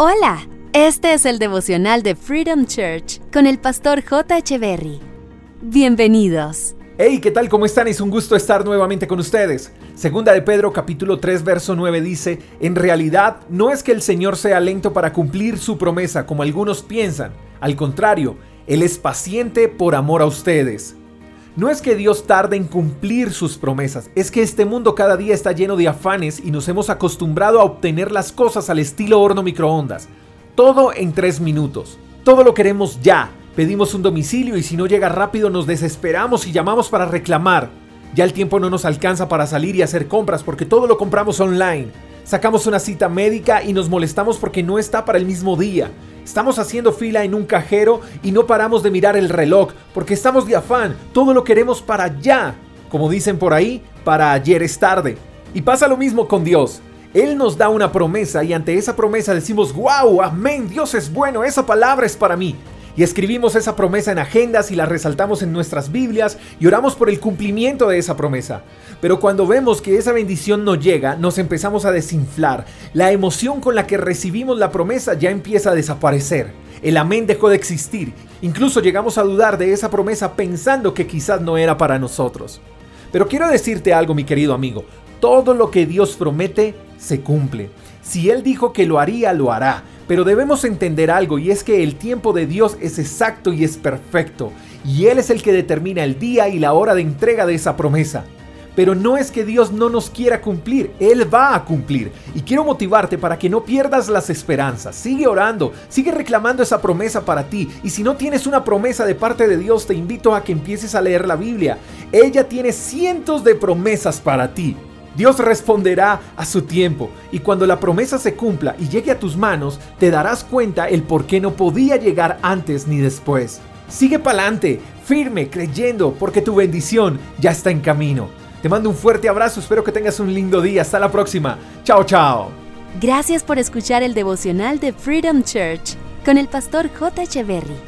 Hola, este es el devocional de Freedom Church con el pastor J. Berry. Bienvenidos. Hey, ¿qué tal? ¿Cómo están? Es un gusto estar nuevamente con ustedes. Segunda de Pedro capítulo 3 verso 9 dice, en realidad no es que el Señor sea lento para cumplir su promesa como algunos piensan, al contrario, Él es paciente por amor a ustedes. No es que Dios tarde en cumplir sus promesas, es que este mundo cada día está lleno de afanes y nos hemos acostumbrado a obtener las cosas al estilo horno microondas. Todo en tres minutos. Todo lo queremos ya. Pedimos un domicilio y si no llega rápido nos desesperamos y llamamos para reclamar. Ya el tiempo no nos alcanza para salir y hacer compras porque todo lo compramos online. Sacamos una cita médica y nos molestamos porque no está para el mismo día. Estamos haciendo fila en un cajero y no paramos de mirar el reloj porque estamos de afán, todo lo queremos para ya. Como dicen por ahí, para ayer es tarde. Y pasa lo mismo con Dios. Él nos da una promesa y ante esa promesa decimos, wow, amén, Dios es bueno, esa palabra es para mí y escribimos esa promesa en agendas y la resaltamos en nuestras Biblias y oramos por el cumplimiento de esa promesa. Pero cuando vemos que esa bendición no llega, nos empezamos a desinflar. La emoción con la que recibimos la promesa ya empieza a desaparecer. El amén dejó de existir. Incluso llegamos a dudar de esa promesa pensando que quizás no era para nosotros. Pero quiero decirte algo, mi querido amigo. Todo lo que Dios promete se cumple. Si Él dijo que lo haría, lo hará. Pero debemos entender algo y es que el tiempo de Dios es exacto y es perfecto. Y Él es el que determina el día y la hora de entrega de esa promesa. Pero no es que Dios no nos quiera cumplir, Él va a cumplir. Y quiero motivarte para que no pierdas las esperanzas. Sigue orando, sigue reclamando esa promesa para ti. Y si no tienes una promesa de parte de Dios, te invito a que empieces a leer la Biblia. Ella tiene cientos de promesas para ti. Dios responderá a su tiempo y cuando la promesa se cumpla y llegue a tus manos, te darás cuenta el por qué no podía llegar antes ni después. Sigue pa'lante, firme, creyendo, porque tu bendición ya está en camino. Te mando un fuerte abrazo, espero que tengas un lindo día. Hasta la próxima. Chao, chao. Gracias por escuchar el devocional de Freedom Church con el pastor J. Echeverry.